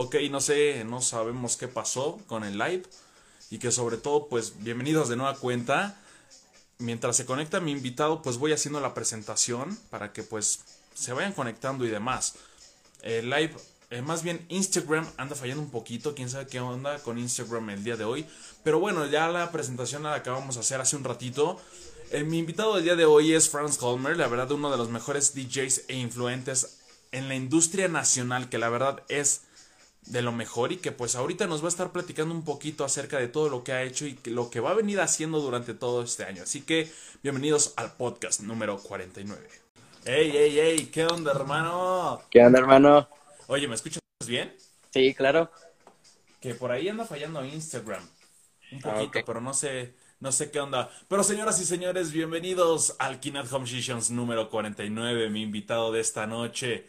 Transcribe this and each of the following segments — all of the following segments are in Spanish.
Ok, no sé, no sabemos qué pasó con el live. Y que sobre todo, pues, bienvenidos de nueva cuenta. Mientras se conecta mi invitado, pues voy haciendo la presentación para que pues se vayan conectando y demás. El live, eh, más bien Instagram anda fallando un poquito, quién sabe qué onda con Instagram el día de hoy. Pero bueno, ya la presentación la acabamos de hacer hace un ratito. Eh, mi invitado del día de hoy es Franz Colmer, la verdad uno de los mejores DJs e influentes en la industria nacional, que la verdad es de lo mejor y que pues ahorita nos va a estar platicando un poquito acerca de todo lo que ha hecho y lo que va a venir haciendo durante todo este año. Así que bienvenidos al podcast número 49. ¡Ey, ey, ey! ¿Qué onda, hermano? ¿Qué onda, hermano? Oye, ¿me escuchas bien? Sí, claro. Que por ahí anda fallando Instagram. Un Ah, poquito, pero no sé, no sé qué onda. Pero señoras y señores, bienvenidos al Kinat Home Sessions número 49, mi invitado de esta noche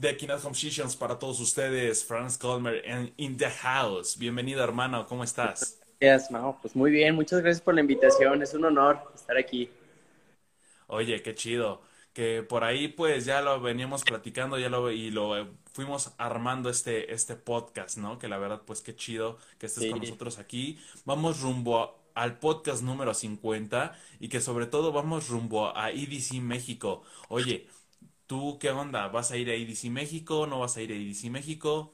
de Kinat Home Sessions para todos ustedes, Franz Colmer en In the House. Bienvenido, hermano, ¿cómo estás? Gracias, no, pues muy bien, muchas gracias por la invitación, es un honor estar aquí. Oye, qué chido. Que por ahí pues ya lo veníamos platicando ya lo, y lo eh, fuimos armando este, este podcast, ¿no? Que la verdad pues qué chido que estés con nosotros aquí. Vamos rumbo a- al podcast número 50 y que sobre todo vamos rumbo a EDC México. Oye, ¿tú qué onda? ¿Vas a ir a EDC México? ¿No vas a ir a EDC México?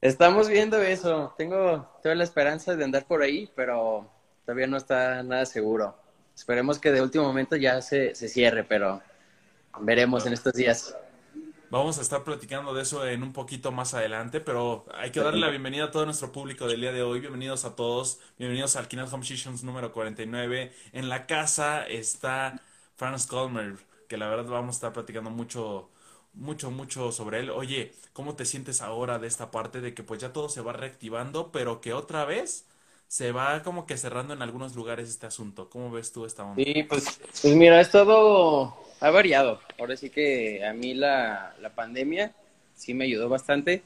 Estamos viendo eso, tengo toda la esperanza de andar por ahí, pero todavía no está nada seguro. Esperemos que de último momento ya se, se cierre, pero veremos en estos días. Vamos a estar platicando de eso en un poquito más adelante, pero hay que darle la bienvenida a todo nuestro público del día de hoy. Bienvenidos a todos, bienvenidos al Kinat Home Sessions número 49. En la casa está Franz Colmer, que la verdad vamos a estar platicando mucho, mucho, mucho sobre él. Oye, ¿cómo te sientes ahora de esta parte de que pues ya todo se va reactivando, pero que otra vez se va como que cerrando en algunos lugares este asunto? ¿Cómo ves tú esta onda? Sí, pues, pues mira, es todo, ha variado. Ahora sí que a mí la, la pandemia sí me ayudó bastante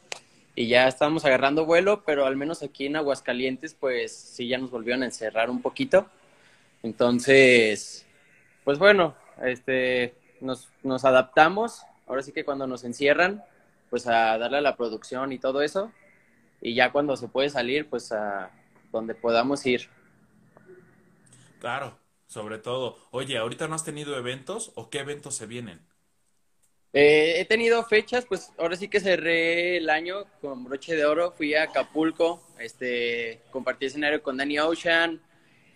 y ya estábamos agarrando vuelo, pero al menos aquí en Aguascalientes, pues sí ya nos volvieron a encerrar un poquito. Entonces, pues bueno, este, nos, nos adaptamos. Ahora sí que cuando nos encierran, pues a darle a la producción y todo eso. Y ya cuando se puede salir, pues a donde podamos ir. Claro, sobre todo. Oye, ¿ahorita no has tenido eventos o qué eventos se vienen? Eh, he tenido fechas, pues ahora sí que cerré el año con broche de oro. Fui a Acapulco, este, compartí escenario con Danny Ocean,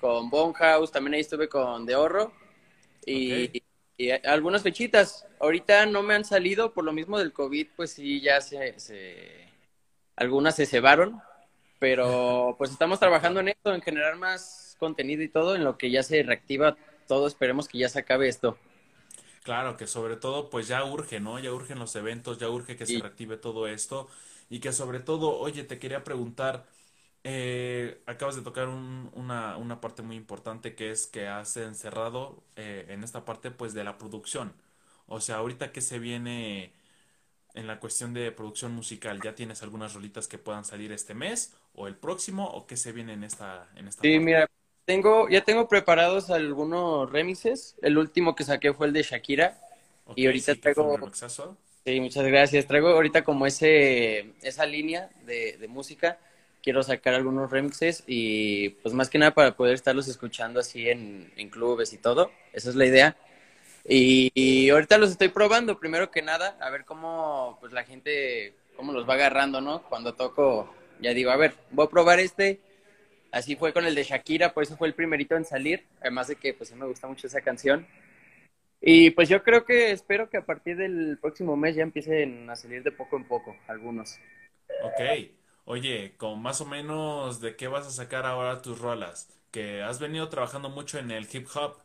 con Bonehouse, también ahí estuve con De Oro y. y algunas fechitas. Ahorita no me han salido por lo mismo del COVID, pues sí, ya se, se- algunas se cebaron, pero pues estamos trabajando en esto, en generar más contenido y todo, en lo que ya se reactiva todo. Esperemos que ya se acabe esto. Claro, que sobre todo pues ya urge, ¿no? Ya urgen los eventos, ya urge que se reactive todo esto y que sobre todo, oye, te quería preguntar, eh, acabas de tocar un- una, una parte muy importante que es que has encerrado eh, en esta parte pues de la producción. O sea, ahorita que se viene en la cuestión de producción musical, ¿ya tienes algunas rolitas que puedan salir este mes o el próximo o qué se viene en esta, en esta Sí, parte? mira, tengo, ya tengo preparados algunos remixes. El último que saqué fue el de Shakira. Ok, y ahorita sí, que fue un traigo- remixazo. Sí, muchas gracias. Traigo ahorita como ese, esa línea de, de música. Quiero sacar algunos remixes y pues más que nada para poder estarlos escuchando así en, en clubes y todo. Esa es la idea. Y, y ahorita los estoy probando, primero que nada, a ver cómo pues la gente, cómo los va agarrando, ¿no? Cuando toco, ya digo, a ver, voy a probar este. Así fue con el de Shakira, por eso fue el primerito en salir. Además de que pues me gusta mucho esa canción. Y pues yo creo que espero que a partir del próximo mes ya empiecen a salir de poco en poco algunos. Ok, oye, con más o menos de qué vas a sacar ahora tus rolas, que has venido trabajando mucho en el hip hop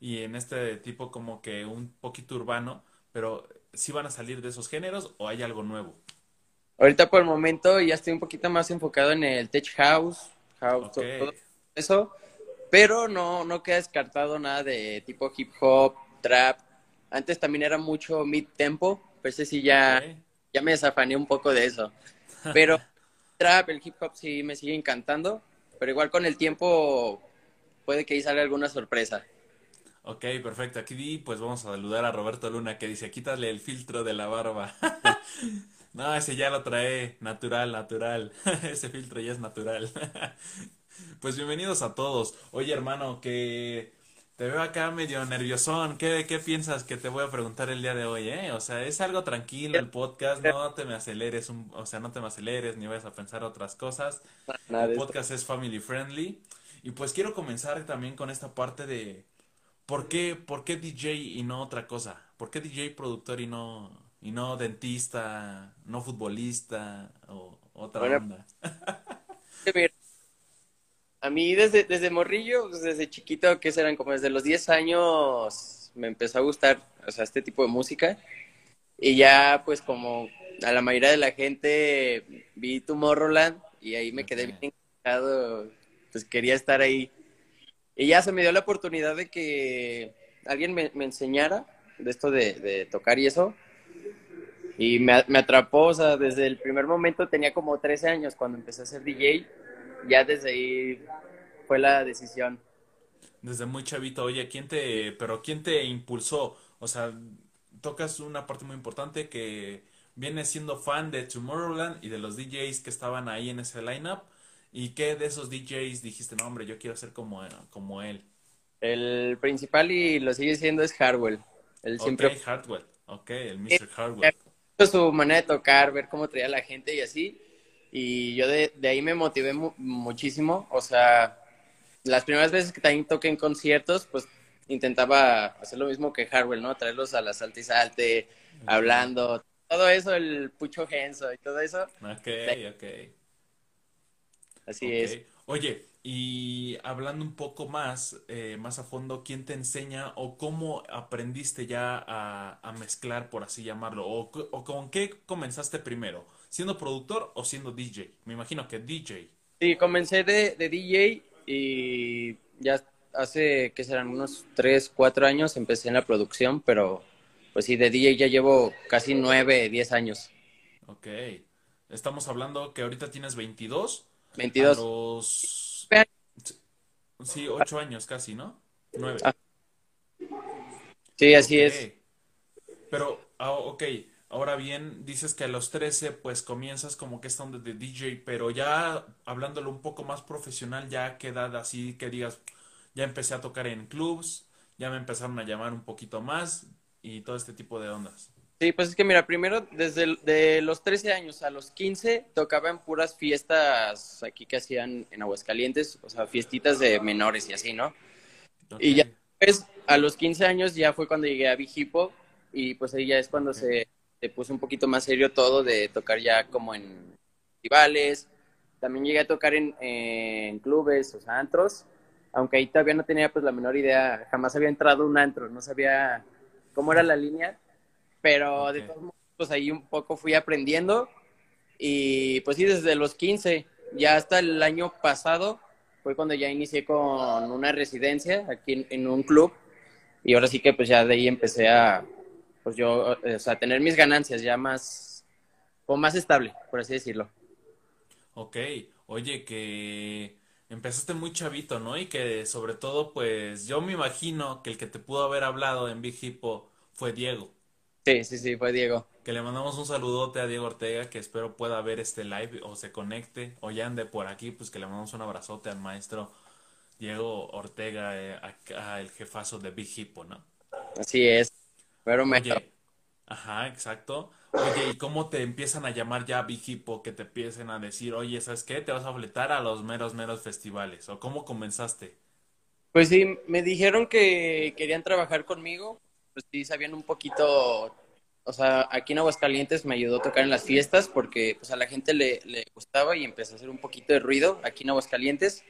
y en este tipo como que un poquito urbano, pero ¿sí van a salir de esos géneros o hay algo nuevo? Ahorita por el momento ya estoy un poquito más enfocado en el tech house, house, Ok. todo eso, pero no, no queda descartado nada de tipo hip hop, trap. Antes también era mucho mid tempo, pero ese sí ya, ya me desafané un poco de eso. Pero el hip hop sí me sigue encantando, pero igual con el tiempo puede que ahí salga alguna sorpresa. Ok, perfecto. Aquí pues vamos a saludar a Roberto Luna que dice, quítale el filtro de la barba. No, ese ya lo trae natural, natural. Ese filtro ya es natural. Pues bienvenidos a todos. Oye, hermano, que te veo acá medio nerviosón. ¿Qué, qué piensas que te voy a preguntar el día de hoy, eh? O sea, es algo tranquilo el podcast, no te me aceleres, un, o sea, no te me aceleres ni vayas a pensar otras cosas. Nada El podcast es family friendly. Y pues quiero comenzar también con esta parte de ¿por qué, por qué DJ y no otra cosa? ¿Por qué DJ productor y no, y no dentista, no futbolista o otra Bueno, onda? mira, a mí desde, desde morrillo, pues, desde chiquito, que serán como desde los 10 años, me empezó a gustar, o sea, este tipo de música. Y ya, pues como a la mayoría de la gente, vi Tomorrowland y ahí me quedé bien encantado, pues quería estar ahí. Y ya se me dio la oportunidad de que alguien me, me enseñara de esto de, de tocar y eso. Y me, me atrapó, o sea, desde el primer momento tenía como 13 años cuando empecé a ser DJ. Ya desde ahí fue la decisión. Desde muy chavito, oye, ¿quién te, pero quién te impulsó? O sea, tocas una parte muy importante que vienes siendo fan de Tomorrowland y de los DJs que estaban ahí en ese lineup. ¿Y qué de esos DJs dijiste, no, hombre, yo quiero ser como, como él? El principal y lo sigue siendo es Hardwell. Siempre Hardwell. Ok, el Mr. Hardwell. su manera de tocar, ver cómo traía la gente y así. Y yo de, de ahí me motivé mu- muchísimo. O sea, las primeras veces que también toqué en conciertos, pues intentaba hacer lo mismo que Hardwell, ¿no? Traerlos a la salte y salte, hablando, todo eso, el pucho genso y todo eso. Ok, ok. Así es. Oye, y hablando un poco más, eh, más a fondo, ¿quién te enseña o cómo aprendiste ya a, a mezclar, por así llamarlo? O con qué comenzaste primero? ¿Siendo productor o siendo DJ? Me imagino que DJ. Sí, comencé de, de DJ y ya hace, que serán unos 3, 4 años empecé en la producción, pero pues sí, de DJ ya llevo casi 9, 10 años. Ok. Estamos hablando que ahorita tienes 22. A 22. los... Ve- Sí, 8 años casi, ¿no? 9. Ah, Sí, así Ok. es. Pero, ah, ok, ahora bien, dices que a los 13 pues comienzas como que esta onda de DJ, pero ya hablándolo un poco más profesional, ya a qué edad así que digas, ya empecé a tocar en clubs, ya me empezaron a llamar un poquito más y todo este tipo de ondas. Sí, pues es que mira, primero desde el- de los 13 años a los 15 tocaba en puras fiestas aquí que hacían en Aguascalientes, o sea, fiestitas de menores y así, ¿no? Y ya pues a los 15 años ya fue cuando llegué a Vigipo y pues ahí ya es cuando se, se puso un poquito más serio todo de tocar ya como en festivales. También llegué a tocar en, en clubes, o sea, antros, aunque ahí todavía no tenía pues la menor idea, jamás había entrado un antro, no sabía cómo era la línea, pero de ok. todos modos pues ahí un poco fui aprendiendo y pues sí, desde los 15, ya hasta el año pasado fue cuando ya inicié con una residencia aquí en, en un club y ahora sí que pues ya de ahí empecé a, pues yo, eh, o sea, a tener mis ganancias ya más, como más estable, por así decirlo. Ok, oye, que empezaste muy chavito, ¿no? Y que sobre todo, pues yo me imagino que el que te pudo haber hablado en Big Hippo fue Diego. Sí, sí, sí, fue Diego. Que le mandamos un saludote a Diego Ortega, que espero pueda ver este live o se conecte o ya ande por aquí, pues que le mandamos un abrazote al maestro Diego Ortega, eh, acá, el jefazo de Big Hippo, ¿no? Así es. Pero me... Oye, ajá, exacto. Oye, ¿y cómo te empiezan a llamar ya Big Hippo? Que te empiecen a decir, oye, ¿sabes qué? Te vas a fletar a los meros, meros festivales. ¿O cómo comenzaste? Pues sí, me dijeron que querían trabajar conmigo, pues sí, sabían un poquito, o sea, aquí en Aguascalientes me ayudó a tocar en las fiestas porque pues a la gente le, le gustaba y empecé a hacer un poquito de ruido aquí en Aguascalientes.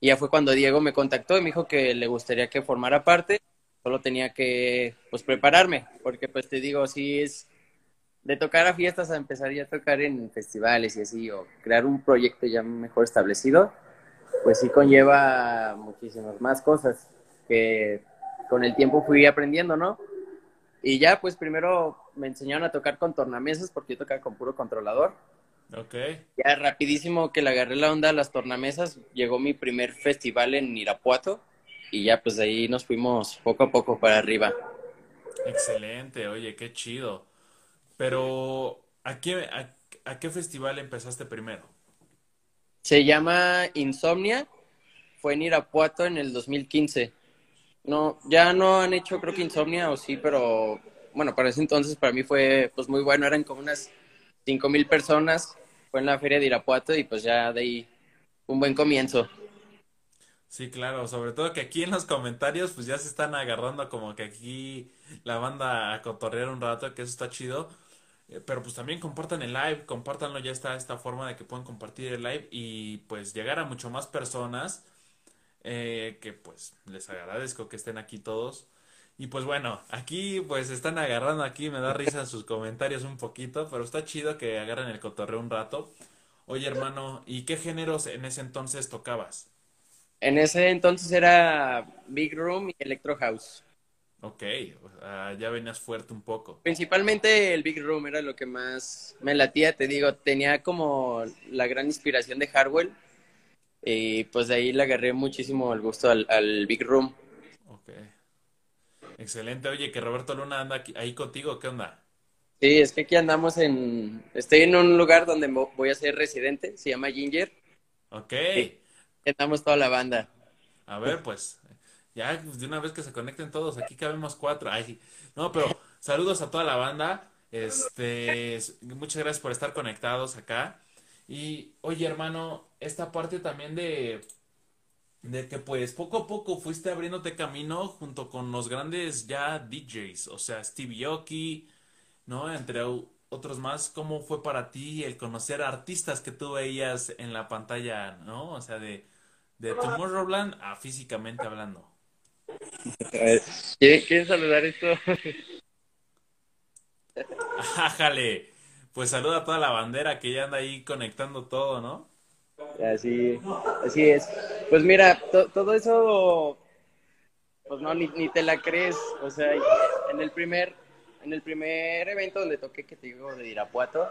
Y ya fue cuando Diego me contactó y me dijo que le gustaría que formara parte, solo tenía que pues prepararme, porque pues te digo, sí es de tocar a fiestas a empezar ya a tocar en festivales y así, o crear un proyecto ya mejor establecido pues sí conlleva muchísimas más cosas que con el tiempo fui aprendiendo, ¿no? Y ya, pues primero me enseñaron a tocar con tornamesas porque yo tocaba con puro controlador. Ok, Ya rapidísimo que le agarré la onda a las tornamesas, llegó mi primer festival en Irapuato y ya pues de ahí nos fuimos poco a poco para arriba. excelente, oye, qué chido. Pero ¿A qué, a qué festival empezaste primero? Se llama Insomnia. Fue en Irapuato en el 2015. No, ya no han hecho, creo que Insomnia o sí, pero bueno, para ese entonces para mí fue pues muy bueno. Eran como unas cinco mil personas. Fue en la feria de Irapuato y pues ya de ahí un buen comienzo. Sí, claro, sobre todo que aquí en los comentarios pues ya se están agarrando como que aquí la banda a cotorrear un rato, que eso está chido. Eh, pero pues también compartan el live, compártanlo, ya está esta forma de que puedan compartir el live y pues llegar a mucho más personas. Eh, que pues les agradezco que estén aquí todos. Y pues bueno, aquí pues están agarrando aquí, me da risa sus comentarios un poquito, pero está chido que agarren el cotorreo un rato. Oye hermano, ¿y qué géneros en ese entonces tocabas? En ese entonces era Big Room y Electro House. Ok, ya venías fuerte un poco. Principalmente el Big Room era lo que más me latía, te digo, tenía como la gran inspiración de Hardwell y pues de ahí le agarré muchísimo el gusto al, Big Room. Ok. Excelente, oye, que Roberto Luna anda ahí contigo, ¿qué onda? Sí, es que aquí andamos en, estoy en un lugar donde voy a ser residente, se llama Ginger. Ok. Estamos toda la banda. A ver, pues, ya de una vez que se conecten todos, aquí cabemos cuatro. Ay, no, pero saludos a toda la banda. Este, muchas gracias por estar conectados acá. Y oye, hermano, esta parte también de de que pues poco a poco fuiste abriéndote camino junto con los grandes ya DJs, o sea, Stevie Aoki, ¿no? Entre otros más, ¿cómo fue para ti el conocer artistas que tú veías en la pantalla, ¿no? O sea, de de Tomorrowland a físicamente hablando. ¿Quieres saludar esto? Ájale. Pues saluda a toda la bandera que ya anda ahí conectando todo, ¿no? Así, así es. Pues mira, todo eso, pues no, ni, te la crees. O sea, en el primer, en el primer evento donde toqué, que te digo, de Irapuato,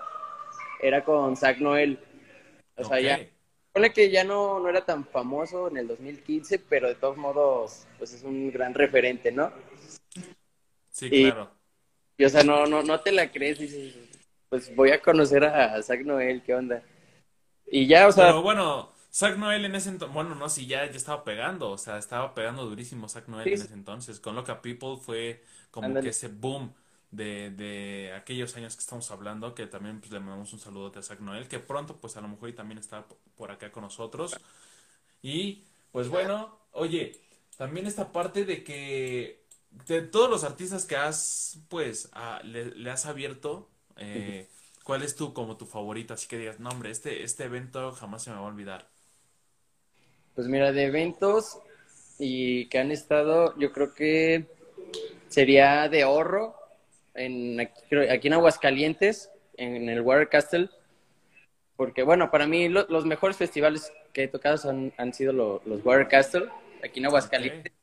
era con Zach Noel. O sea, ya Pone que ya no, no era tan famoso en el 2015, pero de todos modos, pues es un gran referente, ¿no? Sí, claro. Y, o sea, no, no, no te la crees, dices, pues voy a conocer a Zach Noel, ¿qué onda? Y ya, o sea... Pero bueno, Zach Noel en ese entonces, bueno, no, sí, ya, ya estaba pegando, o sea, estaba pegando durísimo Zach Noel en ese entonces. Con Loca People fue como que ese boom de, de aquellos años que estamos hablando, que también pues, le mandamos un saludo a Zach Noel, que pronto pues a lo mejor también está por acá con nosotros. Y pues bueno, oye, también esta parte de que de todos los artistas que has pues le, has abierto, eh, ¿cuál es tu como tu favorito? Así que digas, no hombre, este, este evento jamás se me va a olvidar. Pues mira, de eventos y que han estado, yo creo que sería de ahorro en, aquí, en Aguascalientes, en el Water Castle, porque bueno, para mí los mejores festivales que he tocado son, han sido los Water Castle, aquí en Aguascalientes.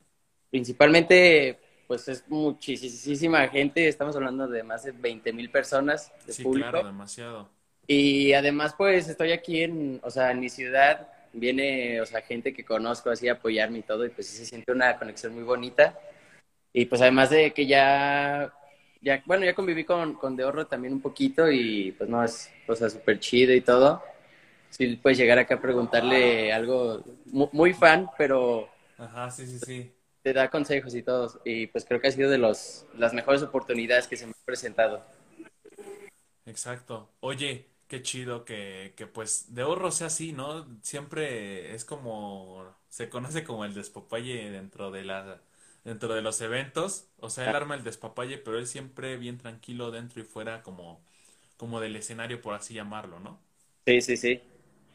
Principalmente, pues es muchísima gente, estamos hablando de más de 20 mil personas de sí, claro, demasiado. Y además, pues estoy aquí en, o sea, en mi ciudad, viene, o sea, gente que conozco así a apoyarme y todo, y pues sí se siente una conexión muy bonita. Y pues además de que ya ya, bueno, ya conviví con, con De también un poquito y pues no, es cosa súper chido y todo. Sí, puedes llegar acá a preguntarle algo muy, fan, pero... Ajá, sí, sí, sí. Te da consejos y todo. Y pues creo que ha sido de los, las mejores oportunidades que se me han presentado. Exacto. Oye, qué chido que, que pues de ahorro sea así, ¿no? Siempre es como, se conoce como el despopalle dentro de la dentro de los eventos. O sea, él arma el despapalle, pero él siempre bien tranquilo dentro y fuera como, como del escenario, por así llamarlo, ¿no? Sí, sí, sí.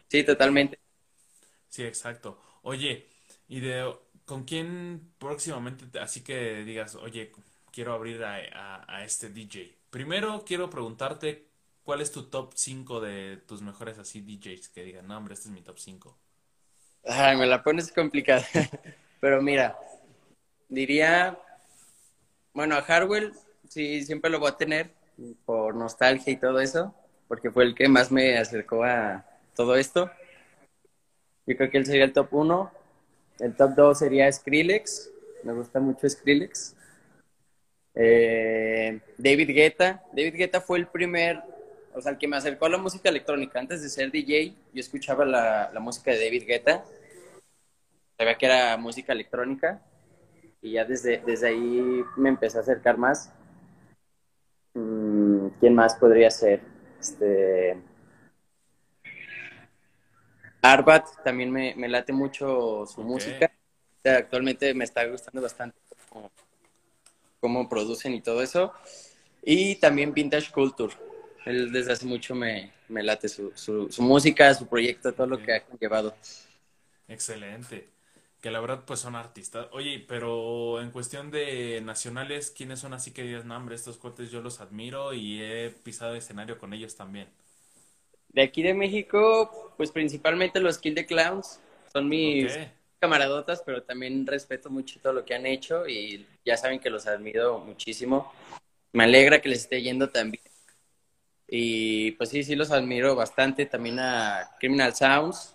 Sí, totalmente. Sí, exacto. Oye, y de con quién próximamente, así que digas, oye, quiero abrir a, a, este DJ. Primero quiero preguntarte cuál es tu top 5 de tus mejores así DJs que digan, no, hombre, este es mi top 5. Ay, me la pones complicada. Pero mira, diría, bueno, a Harwell sí, siempre lo voy a tener por nostalgia y todo eso, porque fue el que más me acercó a todo esto. Yo creo que él sería el top 1. El top 2 sería Skrillex. Me gusta mucho Skrillex. Eh, David Guetta. David Guetta fue el primer, o sea, el que me acercó a la música electrónica. Antes de ser DJ, yo escuchaba la, la música de David Guetta. Sabía que era música electrónica. Y ya desde, desde ahí me empecé a acercar más. Mm, ¿Quién más podría ser? Este. Arbat también me, me late mucho su música. O sea, actualmente me está gustando bastante cómo, cómo producen y todo eso. Y también Vintage Culture. Él desde hace mucho me, me late su, su, su música, su proyecto, todo lo que ha llevado. Excelente. Que la verdad, pues son artistas. Oye, pero en cuestión de nacionales, ¿quiénes son así que digas, no, hombre, estos cuates yo los admiro y he pisado escenario con ellos también? De aquí de México, pues principalmente los Kill the Clowns. Son mis camaradotas, pero también respeto mucho todo lo que han hecho y ya saben que los admiro muchísimo. Me alegra que les esté yendo tan bien. Y pues sí, sí los admiro bastante. También a Criminal Sounds.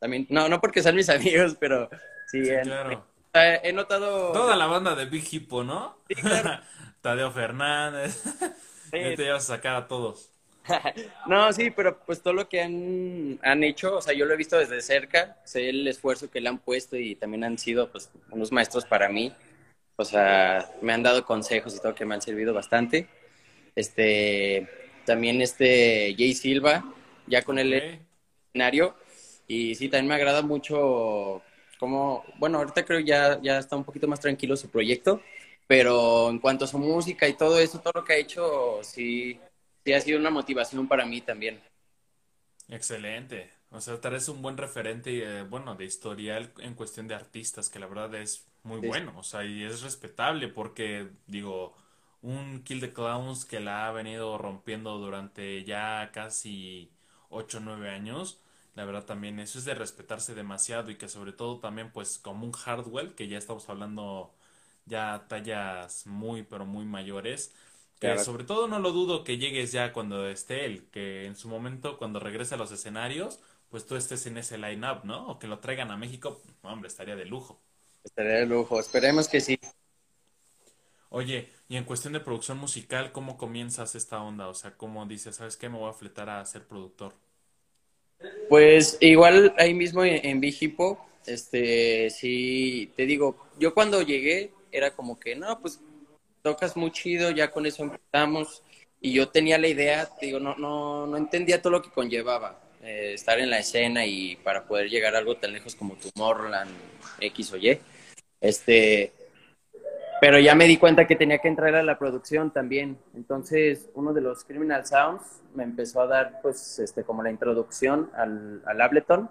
También, no, no porque sean mis amigos, pero sí, claro. he- he notado. Toda la banda de Big Hippo, ¿no? Sí, claro. Tadeo Fernández. Sí. Ya te a sacar a todos. No, sí, pero pues todo lo que han, han hecho, o sea, yo lo he visto desde cerca, sé el esfuerzo que le han puesto y también han sido pues unos maestros para mí. O sea, me han dado consejos y todo que me han servido bastante. Este, también este Jay Silva, ya con el escenario. Y sí, también me agrada mucho como, bueno, ahorita creo ya, ya está un poquito más tranquilo su proyecto, pero en cuanto a su música y todo eso, todo lo que ha hecho, sí, sí ha sido una motivación para mí también. Excelente. O sea, traes un buen referente, eh, bueno, de historial en cuestión de artistas, que la verdad es muy Sí. bueno. O sea, y es respetable porque, digo, un Kill the Clowns que la ha venido rompiendo durante ya casi 8 o 9 años, la verdad también eso es de respetarse demasiado y que sobre todo también pues como un Hardwell, que ya estamos hablando ya tallas muy pero muy mayores, que Claro. sobre todo no lo dudo que llegues ya cuando esté él, que en su momento cuando regrese a los escenarios, pues tú estés en ese line-up, ¿no? O que lo traigan a México, hombre, estaría de lujo. Estaría de lujo, esperemos que sí. Oye, y en cuestión de producción musical, ¿cómo comienzas esta onda? O sea, ¿cómo dices, sabes qué, me voy a fletar a ser productor? Pues igual ahí mismo en, en Big Hippo, este, sí, te digo, yo cuando llegué era como que, no, pues tocas muy chido, ya con eso empezamos. Y yo tenía la idea, te digo, no, no, no entendía todo lo que conllevaba eh, estar en la escena y para poder llegar a algo tan lejos como Tomorrowland, X o Y. Este, pero ya me di cuenta que tenía que entrar a la producción también. Entonces, uno de los Criminal Sounds me empezó a dar, pues, este, como la introducción al, al Ableton.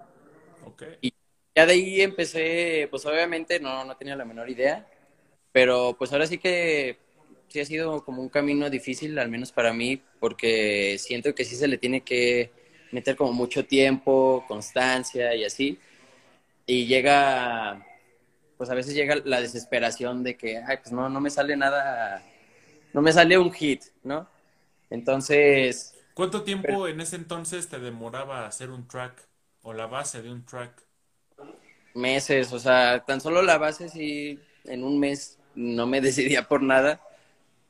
Ok. Y ya de ahí empecé, pues, obviamente no, no tenía la menor idea, pero pues ahora sí que sí ha sido como un camino difícil, al menos para mí, porque siento que sí se le tiene que meter como mucho tiempo, constancia y así. Y llega, pues a veces llega la desesperación de que, ay, pues no, no me sale nada, no me sale un hit, ¿no? Entonces, ¿Cuánto tiempo en ese entonces te demoraba hacer un track o la base de un track? meses, o sea, tan solo la base sí, en un mes no me decidía por nada,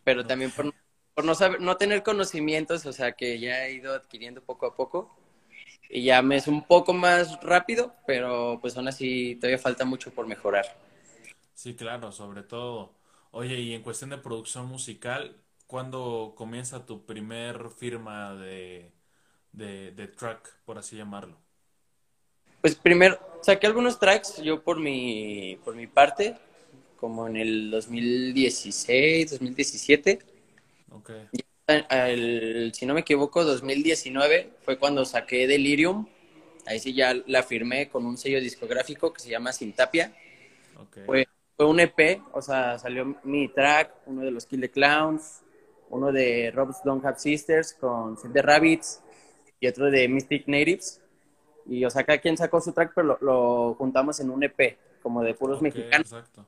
pero también por, por no saber, no tener conocimientos, o sea, que ya he ido adquiriendo poco a poco. Y ya me es un poco más rápido, pero pues aún así todavía falta mucho por mejorar. Sí, claro, sobre todo. Oye, y en cuestión de producción musical, ¿cuándo comienza tu primer firma de, de, de track, por así llamarlo? Pues primero, saqué algunos tracks yo por mi, por mi parte, como en el 2016, 2017. Ok, El- si no me equivoco, 2019 fue cuando saqué Delirium. Ahí sí ya la firmé con un sello discográfico que se llama Sintapia. ok. Fue, fue un EP, o sea, salió mi track, uno de los Kill the Clowns, uno de Rob's Don't Have Sisters con Save the Rabbits y otro de Mystic Natives. Y, o sea, cada quien sacó su track, pero lo, lo juntamos en un EP, como de puros mexicanos. exacto.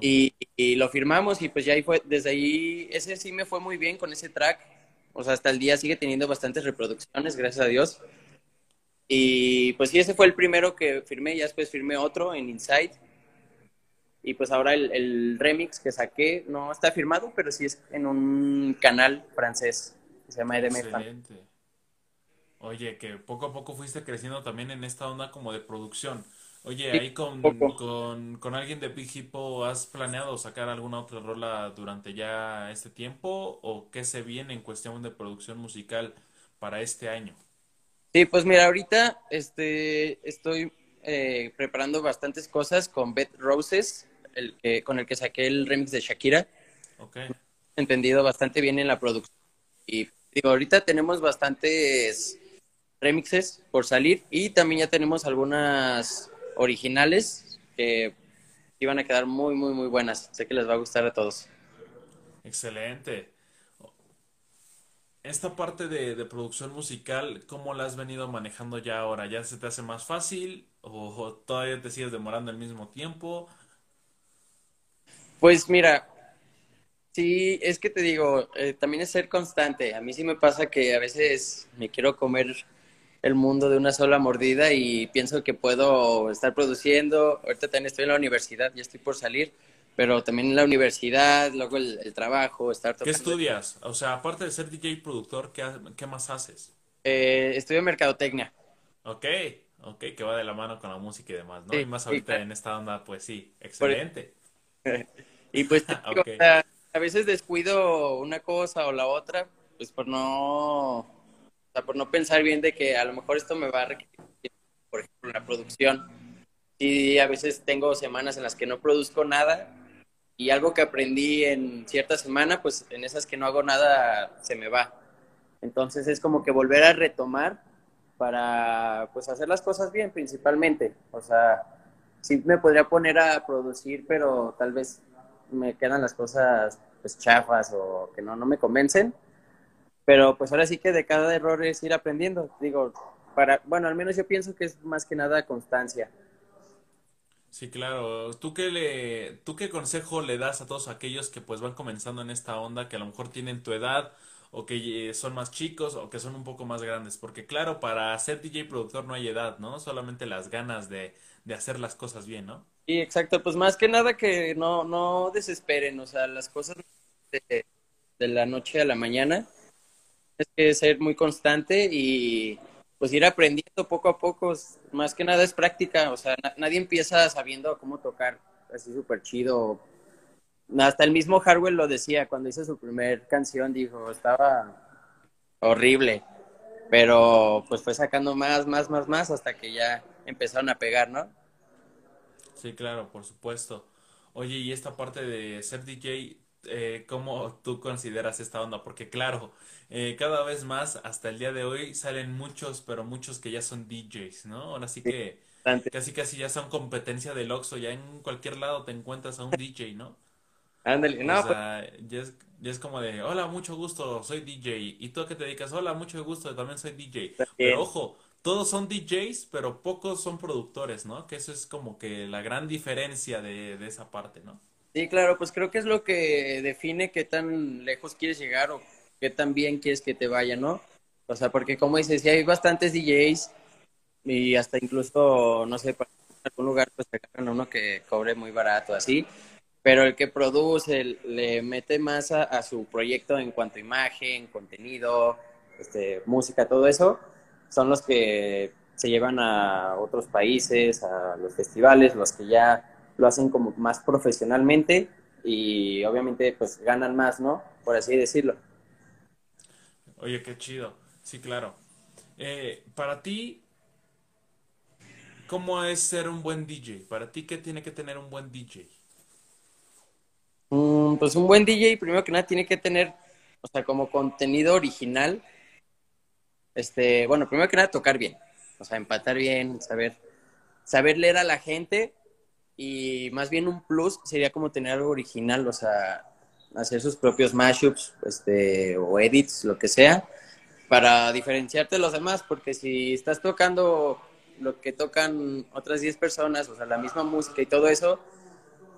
Y, y lo firmamos y pues ya ahí fue, desde ahí, ese sí me fue muy bien con ese track. O sea, hasta el día sigue teniendo bastantes reproducciones, gracias a Dios. Y pues sí, ese fue el primero que firmé, ya después firmé otro en Inside. Y pues ahora el, el remix que saqué no está firmado, pero sí es en un canal francés. se llama EDM Excelente. Oye, que poco a poco fuiste creciendo también en esta onda como de producción. Oye, ahí con, con, con alguien de Big Hippo, ¿has planeado sacar alguna otra rola durante ya este tiempo? ¿O qué se viene en cuestión de producción musical para este año? Sí, pues mira, ahorita este, estoy eh, preparando bastantes cosas con Beth Roses, el que, con el que saqué el remix de Shakira. Ok, Entendido bastante bien en la producción. Y digo, ahorita tenemos bastantes remixes por salir y también ya tenemos algunas originales que iban a quedar muy, muy, muy buenas. Sé que les va a gustar a todos. excelente. Esta parte de, de producción musical, ¿cómo la has venido manejando ya ahora? ¿Ya se te hace más fácil? ¿O, o todavía te sigues demorando el mismo tiempo? Pues mira, sí, es que te digo, eh, también es ser constante. A mí sí me pasa que a veces me quiero comer el mundo de una sola mordida y pienso que puedo estar produciendo. Ahorita también estoy en la universidad, ya estoy por salir, pero también en la universidad, luego el, el trabajo, estar ¿Qué estudias? O sea, aparte de ser DJ y productor, ¿qué, qué más haces? Eh, estudio mercadotecnia. Ok, ok, que va de la mano con la música y demás, ¿no? Y Sí, más sí, ahorita en esta onda, pues sí, excelente. Y pues o sea, a veces descuido una cosa o la otra, pues por no, sea, por no pensar bien de que a lo mejor esto me va a requerir, por ejemplo, la producción. Y a veces tengo semanas en las que no produzco nada y algo que aprendí en cierta semana, pues en esas que no hago nada se me va. Entonces es como que volver a retomar para pues hacer las cosas bien principalmente. O sea, sí me podría poner a producir, pero tal vez me quedan las cosas pues chafas o que no, no me convencen. Pero pues ahora sí que de cada error es ir aprendiendo. Digo, para, bueno, al menos yo pienso que es más que nada constancia. sí, claro. ¿Tú qué le, tú qué consejo le das a todos aquellos que pues van comenzando en esta onda, que a lo mejor tienen tu edad o que eh, son más chicos o que son un poco más grandes? Porque claro, para ser DJ productor no hay edad, ¿no? Solamente las ganas de, de hacer las cosas bien, ¿no? Sí, exacto, pues más que nada que no, no desesperen, o sea, las cosas de, de la noche a la mañana, es que ser muy constante y pues ir aprendiendo poco a poco, más que nada es práctica, o sea, na- nadie empieza sabiendo cómo tocar así súper chido. Hasta el mismo Harwell lo decía cuando hizo su primer canción, dijo, estaba horrible, pero pues fue sacando más, más, más, más hasta que ya empezaron a pegar, ¿no? Sí, claro, por supuesto. Oye, y esta parte de ser DJ, eh, ¿cómo tú consideras esta onda? Porque claro, eh, cada vez más, hasta el día de hoy, salen muchos, pero muchos que ya son DJs, ¿no? Ahora sí que casi casi ya son competencia del Oxxo, ya en cualquier lado te encuentras a un DJ, ¿no? Ándale, O no, pues sea, ya es, ya es como de, hola, mucho gusto, soy DJ. ¿Y tú a qué te dedicas? Hola, mucho gusto, también soy DJ. Pero ojo, todos son DJs, pero pocos son productores, ¿no? Que eso es como que la gran diferencia de, de esa parte, ¿no? Sí, claro, pues creo que es lo que define qué tan lejos quieres llegar o qué tan bien quieres que te vaya, ¿no? O sea, porque como dices, sí hay bastantes DJs y hasta incluso, no sé, para algún lugar pues te agarran uno que cobre muy barato, así, pero el que produce, le mete más a, a su proyecto en cuanto a imagen, contenido, este, música, todo eso, son los que se llevan a otros países, a los festivales, los que ya lo hacen como más profesionalmente y obviamente pues ganan más, ¿no? Por así decirlo. Oye, qué chido. Sí, claro. Eh, para ti, ¿cómo es ser un buen DJ? Para ti, ¿qué tiene que tener un buen DJ? Mm, pues un buen DJ, primero que nada, tiene que tener, o sea, como contenido original, este, bueno, primero que nada, tocar bien, o sea, empatar bien, saber, saber leer a la gente y más bien un plus sería como tener algo original, o sea, hacer sus propios mashups, este, o edits, lo que sea, para diferenciarte de los demás, porque si estás tocando lo que tocan otras 10 personas, o sea, la misma música y todo eso,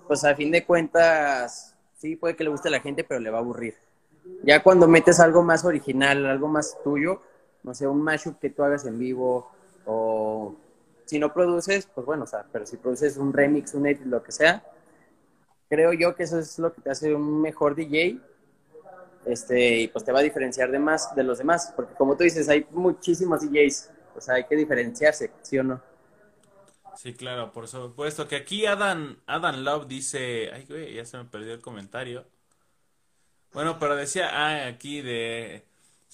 pues a fin de cuentas, sí puede que le guste a la gente, pero le va a aburrir. Ya cuando metes algo más original, algo más tuyo, no sé, un mashup que tú hagas en vivo, o si no produces, pues bueno, o sea, pero si produces un remix, un edit, lo que sea, creo yo que eso es lo que te hace un mejor DJ este, y pues te va a diferenciar de más de los demás, porque como tú dices, hay muchísimos DJs, o sea, hay que diferenciarse, ¿sí o no? Sí, claro, por supuesto que aquí Adam, Adam Love dice, ay, güey, ya se me perdió el comentario. Bueno, pero decía, ah, aquí de,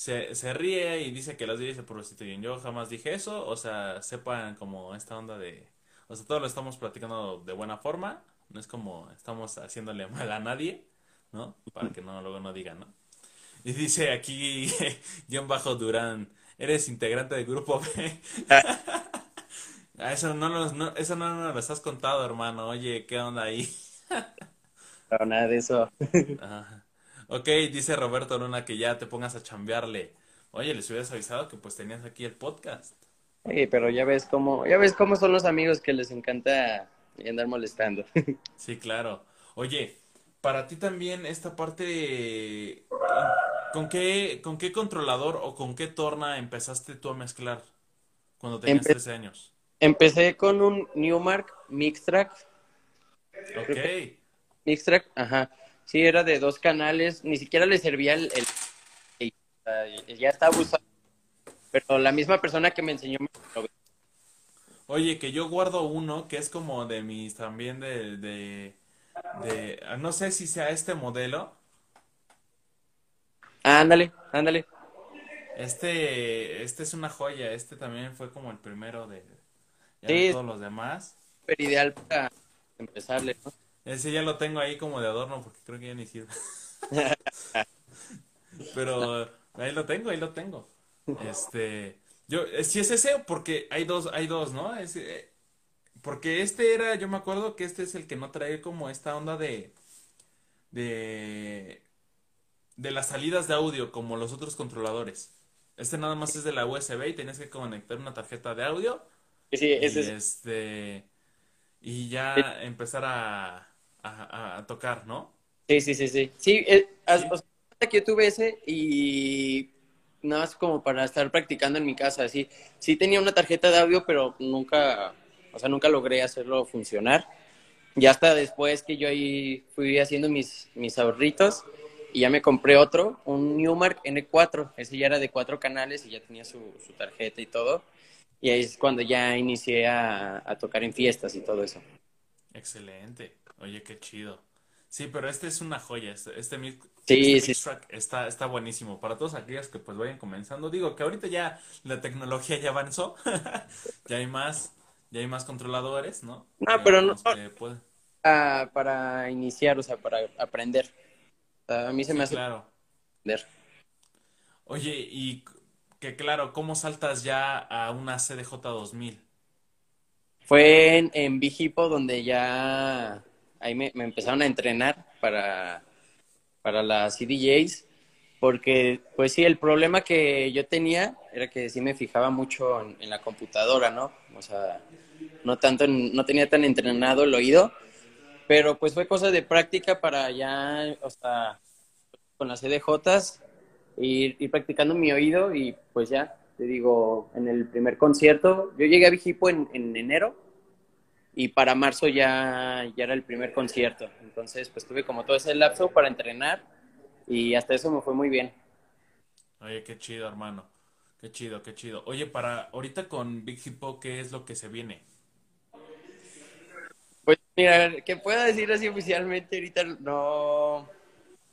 se, se ríe y dice que las DJs se prostituyen. Yo jamás dije eso, o sea, sepan como esta onda de, o sea, todo lo estamos platicando de buena forma, no es como estamos haciéndole mal a nadie, ¿no? Para que no luego no digan, ¿no? Y dice aquí, John Bajo Durán, eres integrante del grupo B. eso no, nos, no, eso no nos lo has contado, hermano. Oye, ¿qué onda ahí? no, nada de eso. Ok, dice Roberto Luna que ya te pongas a chambearle. Oye, les hubieras avisado que pues tenías aquí el podcast. Sí, pero ya ves cómo, ya ves cómo son los amigos que les encanta andar molestando. Sí, claro. Oye, para ti también esta parte, ¿con qué, con qué controlador o con qué torna empezaste tú a mezclar cuando tenías 13 años? Empecé con un Newmark Mixtrack. Ok. Mixtrack, ajá. Sí, era de dos canales, ni siquiera le servía el... ya estaba usando, pero la misma persona que me enseñó me lo Oye, que yo guardo uno que es como de mis también de, de, no sé si sea este modelo. Ándale, ándale. Este, este es una joya, este también fue como el primero de, todos los demás. Pero ideal para empezarle, ¿no? Ese ya lo tengo ahí como de adorno porque creo que ya ni sirve. Pero ahí lo tengo, ahí lo tengo. Este, yo, eh, si es ese, porque hay dos, hay dos, ¿no? Eh, porque este era, yo me acuerdo que este es el que no trae como esta onda de, de, de las salidas de audio como los otros controladores. Este nada más es de la USB y tienes que conectar una tarjeta de audio. Sí, ese y este, y ya empezar a, a, tocar, ¿no? Sí, sí, sí, sí. Sí, eh, que yo tuve ese y nada más como para estar practicando en mi casa, sí. Sí tenía una tarjeta de audio, pero nunca, o sea, nunca logré hacerlo funcionar. Y hasta después que yo ahí fui haciendo mis, mis ahorritos y ya me compré otro, un Newmark N4. Ese ya era de cuatro canales y ya tenía su, su tarjeta y todo. Y ahí es cuando ya inicié a, a tocar en fiestas y todo eso. Excelente. Oye, qué chido. Sí, pero este es una joya. Este, este, sí, este track está, está buenísimo. Para todos aquellos que pues vayan comenzando. Digo que ahorita ya la tecnología ya avanzó. ya hay más, ya hay más controladores, ¿no? No, pero no. para iniciar, o sea, para aprender. a mí se me hace claro. aprender. Oye, y que claro, ¿cómo saltas ya a una CDJ 2000? Fue en, en Vigipo donde ya ahí me, empezaron a entrenar para, para las CDJs, porque pues sí, el problema que yo tenía era que sí me fijaba mucho en, la computadora, ¿no? O sea, no tanto, no tenía tan entrenado el oído, pero pues fue cosa de práctica para ya, o sea, con las CDJs, ir, ir practicando mi oído y pues ya, te digo, en el primer concierto, yo llegué a Vigipo en, en enero, y para marzo ya, ya era el primer concierto. Entonces, pues tuve como todo ese lapso para entrenar y hasta eso me fue muy bien. Oye, qué chido, hermano. Qué chido, qué chido. Oye, para ahorita con Big Hippo, ¿qué es lo que se viene? Pues mira, que pueda decir así oficialmente ahorita no,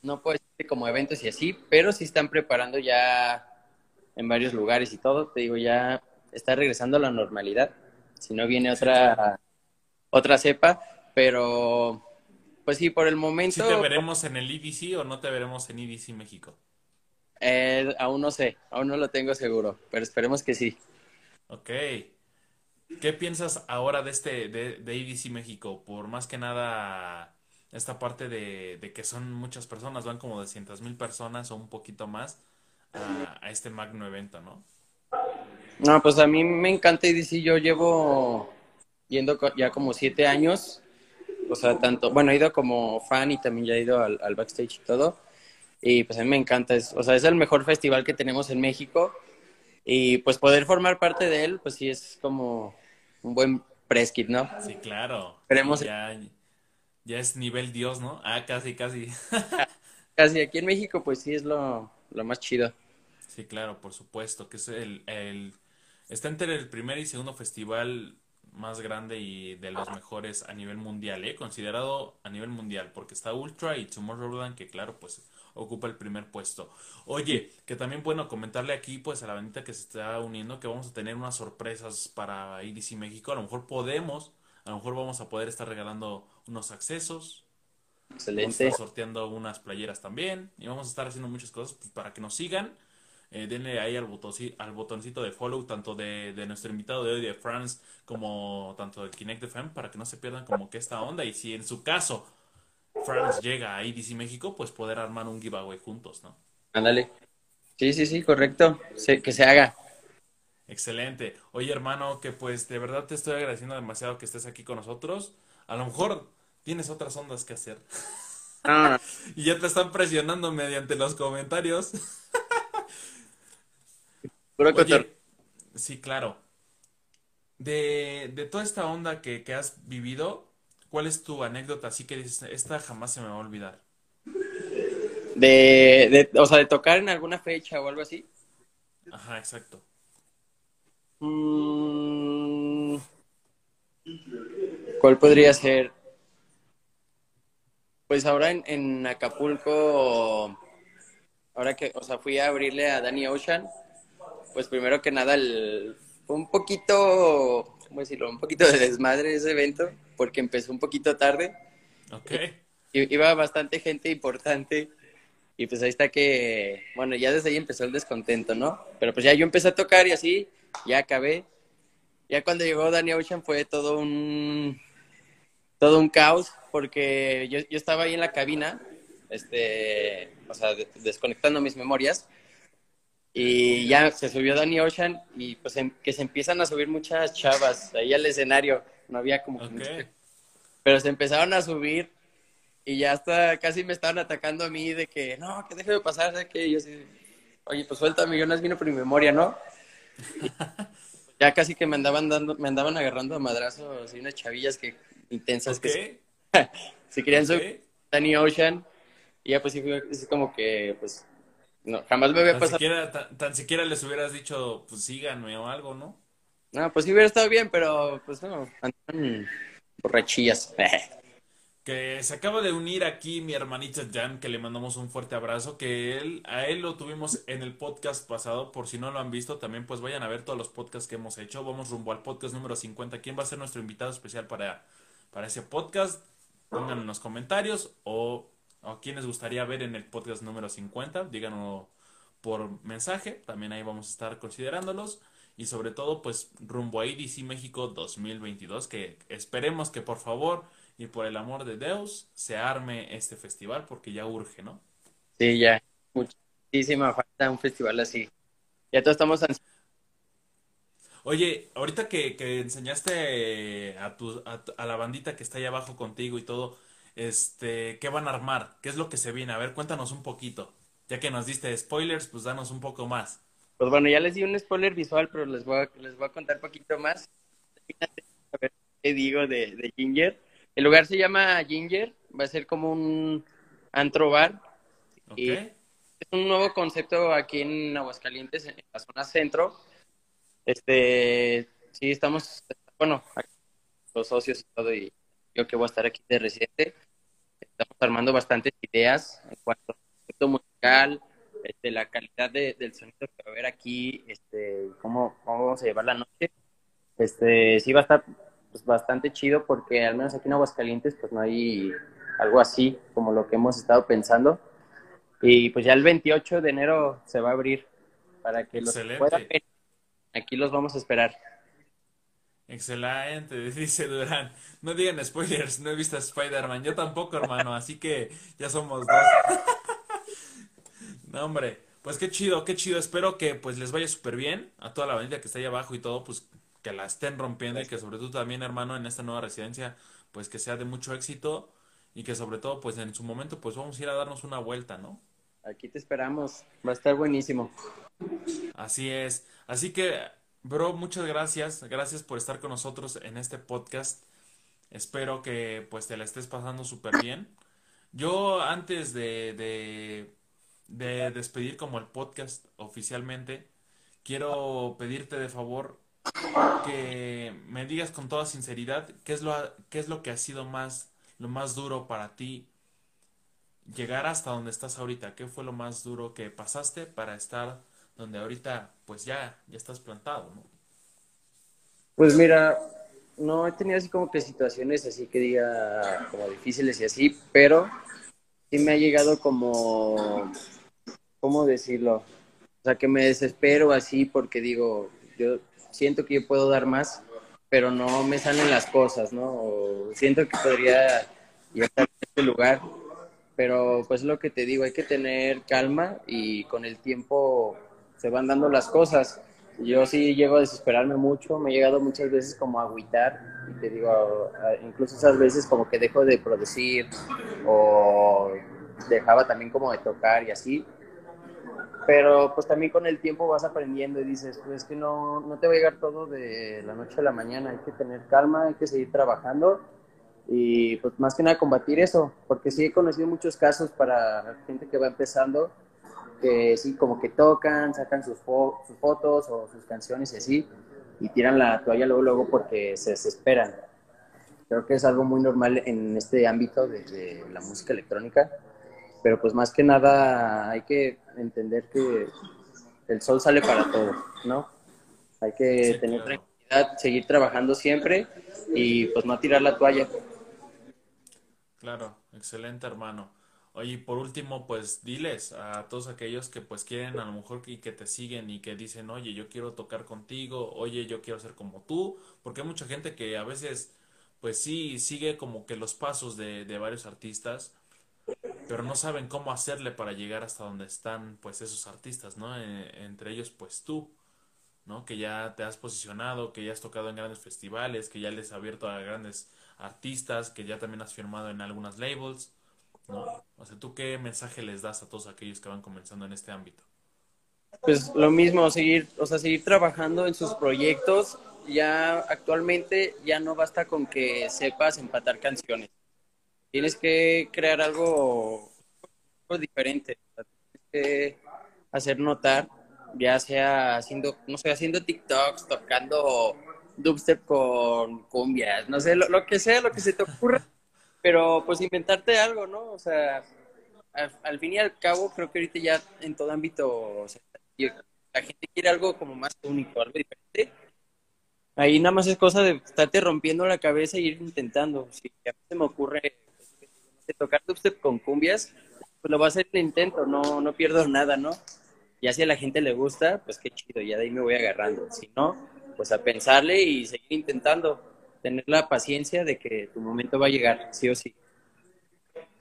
no puedo decir como eventos y así, pero sí están preparando ya en varios lugares y todo. Te digo, ya está regresando a la normalidad. Si no viene otra otra cepa, pero pues sí, por el momento... ¿Sí te veremos en el EDC o no te veremos en EDC México? Eh, aún no sé, aún no lo tengo seguro, pero esperemos que sí. Ok. ¿Qué piensas ahora de este, de, de EDC México? Por más que nada, esta parte de, de que son muchas personas, van como 200 mil personas o un poquito más a, a, este magno evento, ¿no? No, pues a mí me encanta EDC, yo llevo yendo ya como siete años, o sea, tanto, bueno, he ido como fan y también ya he ido al, backstage y todo, y pues a mí me encanta, es, o sea, es el mejor festival que tenemos en México, y pues poder formar parte de él, pues sí es como un buen press kit, ¿no? Sí, claro. Esperemos. Ya, ya es nivel Dios, ¿no? Ah, casi, casi. casi aquí en México, pues sí es lo, lo más chido. Sí, claro, por supuesto, que es el, el, está entre el primer y segundo festival más grande y de los mejores a nivel mundial, ¿eh? Considerado a nivel mundial, porque está Ultra y Tomorrowland, que claro, pues ocupa el primer puesto. Oye, que también bueno comentarle aquí pues a la bandita que se está uniendo que vamos a tener unas sorpresas para IDC México. A lo mejor podemos, a lo mejor vamos a poder estar regalando unos accesos. Excelente. Vamos a estar sorteando unas playeras también y vamos a estar haciendo muchas cosas pues, para que nos sigan. Eh, denle ahí al, botoncito, al botoncito de follow tanto de, de, nuestro invitado de hoy de France como tanto del Kinect FM para que no se pierdan como que esta onda y si en su caso France llega a IDC México, pues poder armar un giveaway juntos, ¿no? Ándale. Sí, sí, sí, correcto. que se haga. Excelente. Oye, hermano, que pues de verdad te estoy agradeciendo demasiado que estés aquí con nosotros. A lo mejor tienes otras ondas que hacer. y ya te están presionando mediante los comentarios. Oye, sí, claro. De, de toda esta onda que, que has vivido, ¿Cuál es tu anécdota así que dices, esta jamás se me va a olvidar? De, de o sea, de tocar en alguna fecha o algo así. Ajá, exacto. Mm, ¿Cuál podría ser? Pues ahora en, en, Acapulco, ahora que, o sea, fui a abrirle a Danny Ocean, pues primero que nada el, fue un poquito, ¿cómo decirlo? Un poquito de desmadre ese evento porque empezó un poquito tarde. Ok. Iba bastante gente importante y pues ahí está que, bueno, ya desde ahí empezó el descontento, ¿no? Pero pues ya yo empecé a tocar y así, ya acabé. Ya cuando llegó Danny Ocean fue todo un, todo un caos porque yo, yo estaba ahí en la cabina, este, o sea, desconectando mis memorias y ya se subió Danny Ocean y pues em, que se empiezan a subir muchas chavas ahí al escenario. No había como... Pero se empezaron a subir y ya hasta casi me estaban atacando a mí de que, no, que deje de pasar, de que yo así, oye, pues suéltame, yo no es vino por mi memoria, ¿no? ya casi que me andaban dando, me andaban agarrando a madrazos y unas chavillas que intensas que se, querían subir Danny Ocean. Y ya pues sí fue como que pues no, jamás me había pasado. Siquiera, tan, siquiera les hubieras dicho, pues síganme o algo, ¿no? No, pues sí hubiera estado bien, pero pues no, andan borrachillas. que se acaba de unir aquí mi hermanita Jan, que le mandamos un fuerte abrazo, que él, a él lo tuvimos en el podcast pasado, por si no lo han visto, también pues vayan a ver todos los podcasts que hemos hecho, vamos rumbo al podcast número 50, ¿quién va a ser nuestro invitado especial para, para ese podcast? Pongan en los comentarios o, o quién les gustaría ver en el podcast número 50, díganlo por mensaje, también ahí vamos a estar considerándolos y sobre todo pues rumbo a IDC México 2022 que esperemos que por favor y por el amor de Dios se arme este festival porque ya urge, ¿no? Sí, ya, muchísima falta un festival así. Ya todos estamos Oye, ahorita que, que enseñaste a, tu, a, a, la bandita que está ahí abajo contigo y todo, este, ¿qué van a armar? ¿Qué es lo que se viene? A ver, cuéntanos un poquito. Ya que nos diste spoilers, pues danos un poco más. Pues bueno, ya les di un spoiler visual, pero les voy a, les voy a contar un poquito más. A ver qué digo de, de Ginger. El lugar se llama Ginger, va a ser como un antro bar. Y es un nuevo concepto aquí en Aguascalientes, en la zona centro. Este, sí, estamos, bueno, los socios y todo, y yo que voy a estar aquí de residente, estamos armando bastantes ideas en cuanto al concepto musical, este, la calidad de, del sonido que va a haber aquí, este, cómo, cómo vamos a llevar la noche. Este, sí va a estar pues, bastante chido porque al menos aquí en Aguascalientes pues no hay algo así como lo que hemos estado pensando. Y pues ya el 28 de enero se va a abrir para que los puedan ver. Aquí los vamos a esperar. Excelente, dice Durán. No digan spoilers, no he visto a Spider-Man. Yo tampoco, hermano, así que ya somos dos. No, hombre, pues qué chido, qué chido. Espero que pues les vaya súper bien a toda la bandita que está ahí abajo y todo, pues que la estén rompiendo y que sobre todo también, hermano, en esta nueva residencia, pues que sea de mucho éxito y que sobre todo, pues en su momento, pues vamos a ir a darnos una vuelta, ¿no? Aquí te esperamos, va a estar buenísimo. Así es. Así que, bro, muchas gracias. Gracias por estar con nosotros en este podcast. Espero que pues te la estés pasando súper bien. Yo antes de, de, de despedir como el podcast oficialmente, quiero pedirte de favor que me digas con toda sinceridad qué es lo, qué es lo que ha sido más, lo más duro para ti llegar hasta donde estás ahorita. ¿Qué fue lo más duro que pasaste para estar donde ahorita pues ya, ya estás plantado, ¿no? Pues mira, no he tenido así como que situaciones así que diga como difíciles y así, pero sí me ha llegado como, ¿cómo decirlo? O sea, que me desespero así porque digo, yo siento que yo puedo dar más, pero no me salen las cosas, ¿no? Siento que podría llegar a este lugar, pero pues lo que te digo, hay que tener calma y con el tiempo se van dando las cosas. Yo sí llego a desesperarme mucho, me he llegado muchas veces como a agüitar y te digo, incluso esas veces como que dejo de producir o dejaba también como de tocar y así. Pero pues también con el tiempo vas aprendiendo y dices, pues es que no, no te va a llegar todo de la noche a la mañana, hay que tener calma, hay que seguir trabajando y pues más que nada combatir eso, porque sí he conocido muchos casos para gente que va empezando que sí, como que tocan, sacan sus, sus fotos o sus canciones y así, y tiran la toalla luego, luego porque se desesperan. Creo que es algo muy normal en este ámbito de, la música electrónica, pero pues más que nada hay que entender que el sol sale para todo, ¿no? Hay que tener tranquilidad, seguir trabajando siempre y pues no tirar la toalla. Claro, excelente hermano. Oye, por último, pues diles a todos aquellos que pues quieren a lo mejor y que te siguen y que dicen, oye, yo quiero tocar contigo, oye, yo quiero ser como tú, porque hay mucha gente que a veces pues sí sigue como que los pasos de, de varios artistas, pero no saben cómo hacerle para llegar hasta donde están pues esos artistas, ¿no? E, entre ellos pues tú, ¿no? Que ya te has posicionado, que ya has tocado en grandes festivales, que ya les has abierto a grandes artistas, que ya también has firmado en algunas labels O sea, ¿tú qué mensaje les das a todos aquellos que van comenzando en este ámbito? Pues lo mismo, seguir, o sea, seguir trabajando en sus proyectos. Ya actualmente ya no basta con que sepas empatar canciones. Tienes que crear algo, diferente. Tienes que hacer notar, ya sea haciendo, no sé, haciendo TikToks, tocando dubstep con cumbias, no sé, lo que sea, lo que se te ocurra pero pues inventarte algo, ¿no? O sea, al, fin y al cabo, creo que ahorita ya en todo ámbito, la gente quiere algo como más único, algo diferente. Ahí nada más es cosa de estarte rompiendo la cabeza y ir intentando. Si a mí se me ocurre tocar usted con cumbias, pues lo va a hacer el intento, no, no pierdo nada, ¿no? Ya si a la gente le gusta, pues qué chido, ya de ahí me voy agarrando. Si no, pues a pensarle y seguir intentando tener la paciencia de que tu momento va a llegar, sí o sí.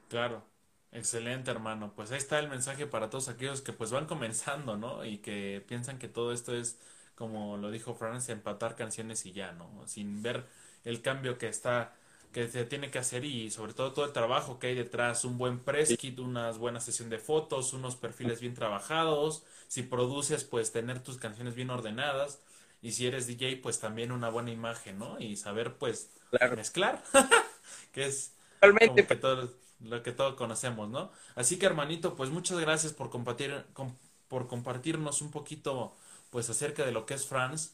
Claro, excelente hermano. Pues ahí está el mensaje para todos aquellos que pues van comenzando, ¿no? Y que piensan que todo esto es, como lo dijo Francia, empatar canciones y ya, ¿no? Sin ver el cambio que está que se tiene que hacer y sobre todo todo el trabajo que hay detrás, un buen press kit, una buena sesión de fotos, unos perfiles bien trabajados, si produces pues tener tus canciones bien ordenadas, y si eres DJ, pues también una buena imagen, ¿no? Y saber, pues, mezclar, que es Realmente. que todo, lo que todos conocemos, ¿no? Así que, hermanito, pues muchas gracias por compartir, por compartirnos un poquito, pues, acerca de lo que es France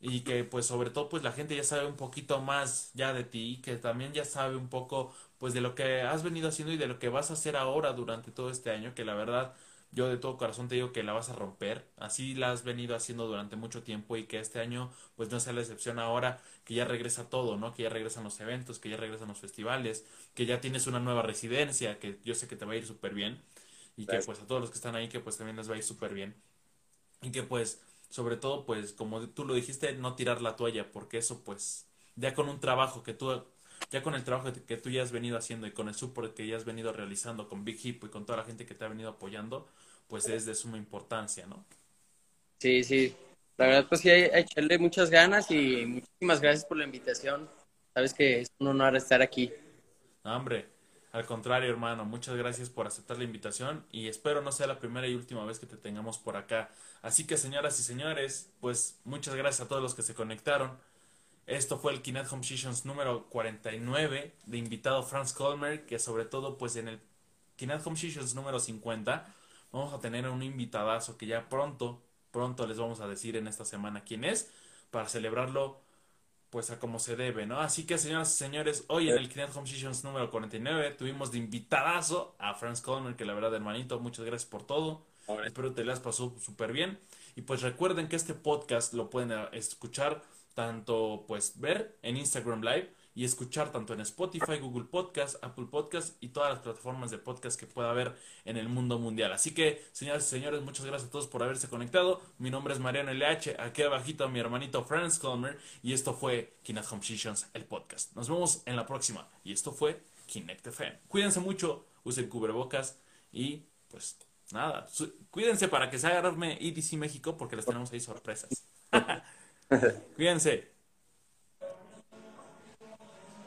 y que, pues, sobre todo, pues, la gente ya sabe un poquito más ya de ti, que también ya sabe un poco, pues, de lo que has venido haciendo y de lo que vas a hacer ahora durante todo este año, que la verdad yo de todo corazón te digo que la vas a romper. Así la has venido haciendo durante mucho tiempo y que este año pues no sea la excepción ahora que ya regresa todo, ¿no? Que ya regresan los eventos, que ya regresan los festivales, que ya tienes una nueva residencia, que yo sé que te va a ir súper bien y que pues a todos los que están ahí que pues también les va a ir súper bien. Y que pues sobre todo pues como tú lo dijiste, no tirar la toalla porque eso pues ya con un trabajo que tú ya con el trabajo que tú ya has venido haciendo y con el support que ya has venido realizando con Big Hip y con toda la gente que te ha venido apoyando, pues es de suma importancia, ¿no? Sí, sí. La verdad, pues sí, hay, que echarle muchas ganas y muchísimas gracias por la invitación. Sabes que es un honor estar aquí. hombre, al contrario, hermano, muchas gracias por aceptar la invitación y espero no sea la primera y última vez que te tengamos por acá. Así que, señoras y señores, pues muchas gracias a todos los que se conectaron Esto fue el Kinect Home Sessions número 49 de invitado Franz Colmer, que sobre todo pues en el Kinect Home Sessions número 50 vamos a tener un invitadazo que ya pronto, pronto les vamos a decir en esta semana quién es, para celebrarlo pues a como se debe, ¿no? Así que señoras y señores, hoy en el Kinect Home Sessions número 49 tuvimos de invitadazo a Franz Colmer, que la verdad hermanito, muchas gracias por todo. Espero te las pasó súper bien. Y pues recuerden que este podcast lo pueden eh, escuchar tanto pues ver en Instagram Live y escuchar tanto en Spotify, Google Podcast, Apple Podcast y todas las plataformas de podcast que pueda haber en el mundo mundial. Así que, señoras y señores, muchas gracias a todos por haberse conectado. Mi nombre es Mariano LH, aquí abajito mi hermanito Franz Colmer y esto fue Kinect Home Sessions, el podcast. Nos vemos en la próxima y esto fue Kinect FM. Cuídense mucho, usen cubrebocas y pues nada, cuídense para que se agarrarme EDC México porque les tenemos ahí sorpresas. Cuídense.